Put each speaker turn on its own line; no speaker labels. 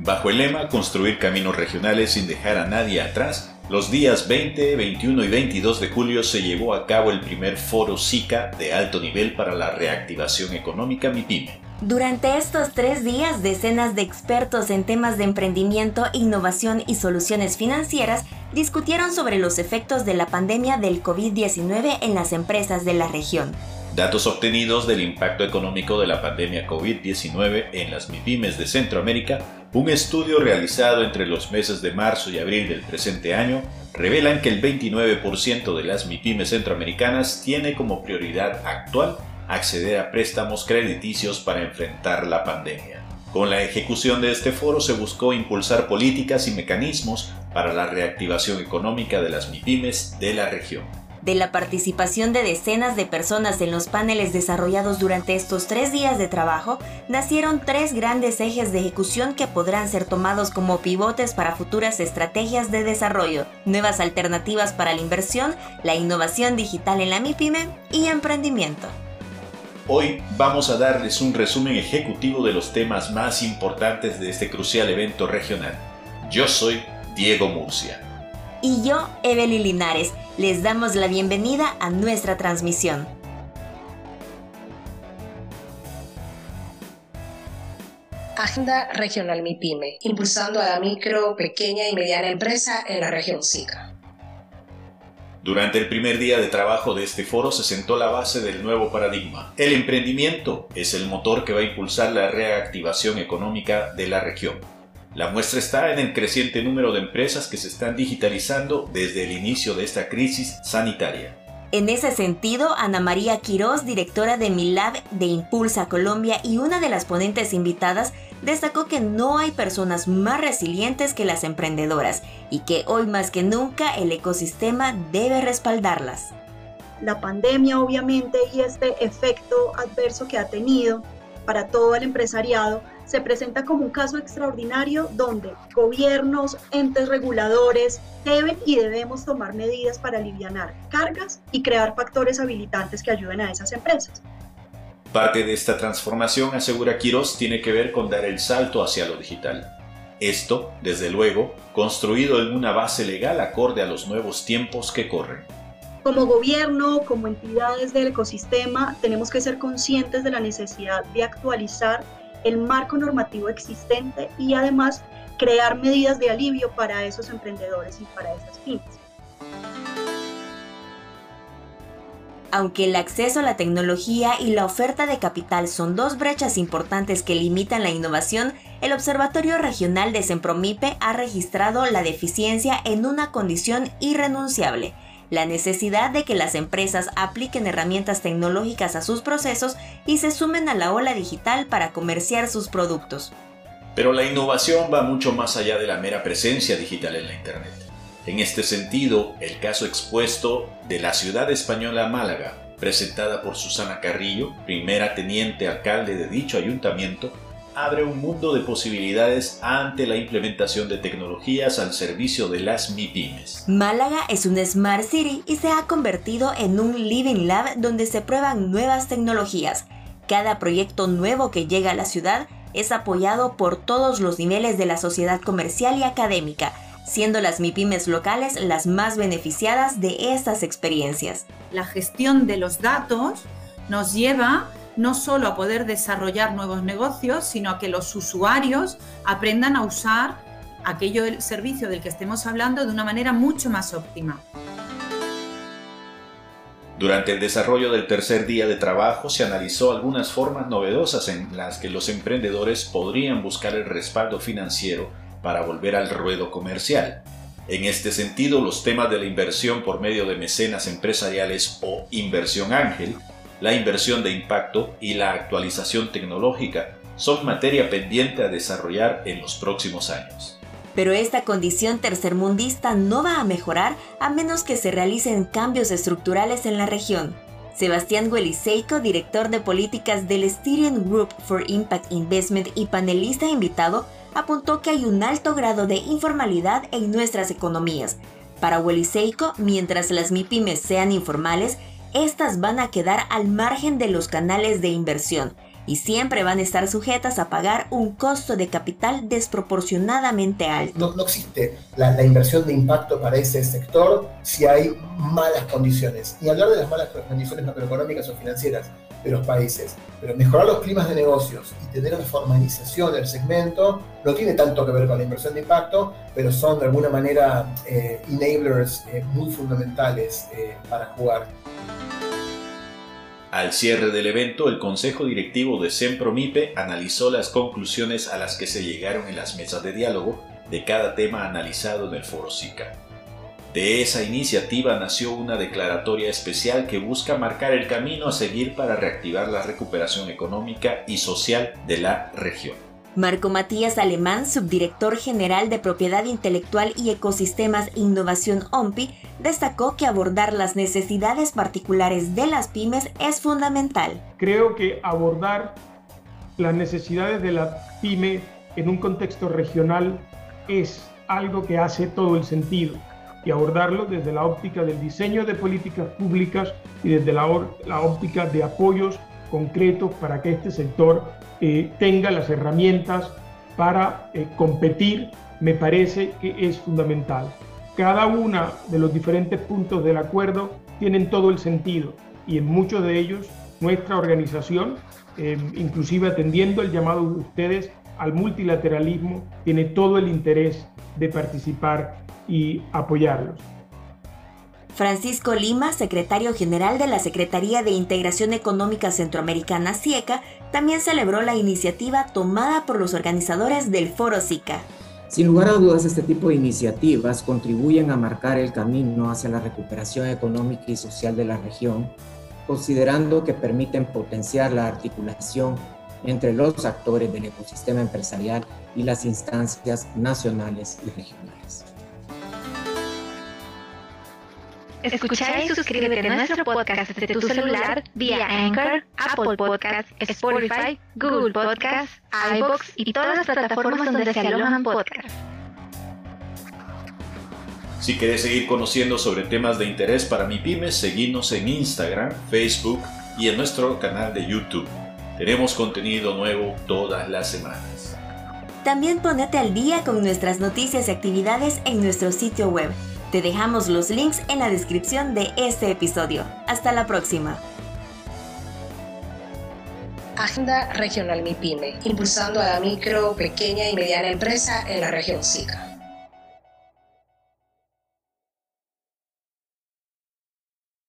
Bajo el lema Construir caminos regionales sin dejar a nadie atrás, los días 20, 21 y 22 de julio se llevó a cabo el primer foro SICA de alto nivel para la reactivación económica MIPYME.
Durante estos tres días, decenas de expertos en temas de emprendimiento, innovación y soluciones financieras discutieron sobre los efectos de la pandemia del COVID-19 en las empresas de la región.
Datos obtenidos del impacto económico de la pandemia COVID-19 en las MIPIMES de Centroamérica, un estudio realizado entre los meses de marzo y abril del presente año, revelan que el 29% de las MIPIMES centroamericanas tiene como prioridad actual acceder a préstamos crediticios para enfrentar la pandemia. Con la ejecución de este foro se buscó impulsar políticas y mecanismos para la reactivación económica de las MIPIMES de la región.
De la participación de decenas de personas en los paneles desarrollados durante estos tres días de trabajo, nacieron tres grandes ejes de ejecución que podrán ser tomados como pivotes para futuras estrategias de desarrollo, nuevas alternativas para la inversión, la innovación digital en la MIPYME y emprendimiento.
Hoy vamos a darles un resumen ejecutivo de los temas más importantes de este crucial evento regional. Yo soy Diego Murcia
y yo, Evelyn Linares, les damos la bienvenida a nuestra transmisión.
Agenda Regional MIPYME, impulsando a la micro, pequeña y mediana empresa en la región SICA.
Durante el primer día de trabajo de este foro se sentó la base del nuevo paradigma. El emprendimiento es el motor que va a impulsar la reactivación económica de la región. La muestra está en el creciente número de empresas que se están digitalizando desde el inicio de esta crisis sanitaria.
En ese sentido, Ana María Quiroz, directora de Milab de Impulsa Colombia y una de las ponentes invitadas, destacó que no hay personas más resilientes que las emprendedoras y que hoy más que nunca el ecosistema debe respaldarlas.
La pandemia obviamente y este efecto adverso que ha tenido para todo el empresariado se presenta como un caso extraordinario donde gobiernos, entes reguladores deben y debemos tomar medidas para aliviar cargas y crear factores habilitantes que ayuden a esas empresas.
Parte de esta transformación, asegura Quiroz, tiene que ver con dar el salto hacia lo digital. Esto, desde luego, construido en una base legal acorde a los nuevos tiempos que corren.
Como gobierno, como entidades del ecosistema, tenemos que ser conscientes de la necesidad de actualizar el marco normativo existente y además crear medidas de alivio para esos emprendedores y para esas pymes.
Aunque el acceso a la tecnología y la oferta de capital son dos brechas importantes que limitan la innovación, el Observatorio Regional de Sempromipe ha registrado la deficiencia en una condición irrenunciable, la necesidad de que las empresas apliquen herramientas tecnológicas a sus procesos y se sumen a la ola digital para comerciar sus productos.
Pero la innovación va mucho más allá de la mera presencia digital en la Internet. En este sentido, el caso expuesto de la ciudad española Málaga, presentada por Susana Carrillo, primera teniente alcalde de dicho ayuntamiento, abre un mundo de posibilidades ante la implementación de tecnologías al servicio de las MIPIMES.
Málaga es un Smart City y se ha convertido en un Living Lab donde se prueban nuevas tecnologías. Cada proyecto nuevo que llega a la ciudad es apoyado por todos los niveles de la sociedad comercial y académica, siendo las MIPIMES locales las más beneficiadas de estas experiencias.
La gestión de los datos nos lleva no solo a poder desarrollar nuevos negocios, sino a que los usuarios aprendan a usar aquello el servicio del que estemos hablando de una manera mucho más óptima.
Durante el desarrollo del tercer día de trabajo se analizó algunas formas novedosas en las que los emprendedores podrían buscar el respaldo financiero para volver al ruedo comercial. En este sentido, los temas de la inversión por medio de mecenas empresariales o inversión ángel la inversión de impacto y la actualización tecnológica son materia pendiente a desarrollar en los próximos años.
Pero esta condición tercermundista no va a mejorar a menos que se realicen cambios estructurales en la región. Sebastián Gueliseico, director de políticas del Styrian Group for Impact Investment y panelista invitado, apuntó que hay un alto grado de informalidad en nuestras economías. Para Weliseico, mientras las MIPIMES sean informales, estas van a quedar al margen de los canales de inversión y siempre van a estar sujetas a pagar un costo de capital desproporcionadamente alto.
No, existe la, inversión de impacto para ese sector si hay malas condiciones. Y hablar de las malas condiciones macroeconómicas o financieras de los países, pero mejorar los climas de negocios y tener una formalización del segmento no tiene tanto que ver con la inversión de impacto, pero son de alguna manera eh, enablers eh, muy fundamentales eh, para jugar.
Al cierre del evento, el Consejo Directivo de Sempromipe analizó las conclusiones a las que se llegaron en las mesas de diálogo de cada tema analizado en el Foro SICA. De esa iniciativa nació una declaratoria especial que busca marcar el camino a seguir para reactivar la recuperación económica y social de la región.
Marco Matías Alemán, subdirector general de Propiedad Intelectual y Ecosistemas Innovación OMPI, destacó que abordar las necesidades particulares de las pymes es fundamental.
Creo que abordar las necesidades de la pyme en un contexto regional es algo que hace todo el sentido y abordarlo desde la óptica del diseño de políticas públicas y desde la óptica de apoyos concretos para que este sector eh, tenga las herramientas para eh, competir, me parece que es fundamental. Cada uno de los diferentes puntos del acuerdo tienen todo el sentido y en muchos de ellos nuestra organización, eh, inclusive atendiendo el llamado de ustedes al multilateralismo, tiene todo el interés de participar y apoyarlos.
Francisco Lima, secretario general de la Secretaría de Integración Económica Centroamericana SIECA, también celebró la iniciativa tomada por los organizadores del Foro SICA.
Sin lugar a dudas, este tipo de iniciativas contribuyen a marcar el camino hacia la recuperación económica y social de la región, considerando que permiten potenciar la articulación entre los actores del ecosistema empresarial y las instancias nacionales y regionales.
Escuchar y suscríbete a nuestro podcast desde tu celular vía Anchor, Apple Podcasts, Spotify, Google Podcasts, iBox y todas las plataformas donde se alojan podcasts.
Si quieres seguir conociendo sobre temas de interés para mi pymes, seguimos en Instagram, Facebook y en nuestro canal de YouTube. Tenemos contenido nuevo todas las semanas.
También ponete al día con nuestras noticias y actividades en nuestro sitio web te dejamos los links en la descripción de este episodio. Hasta la próxima.
Agenda Regional MIPYME, impulsando a la micro, pequeña y mediana empresa en la región SICA.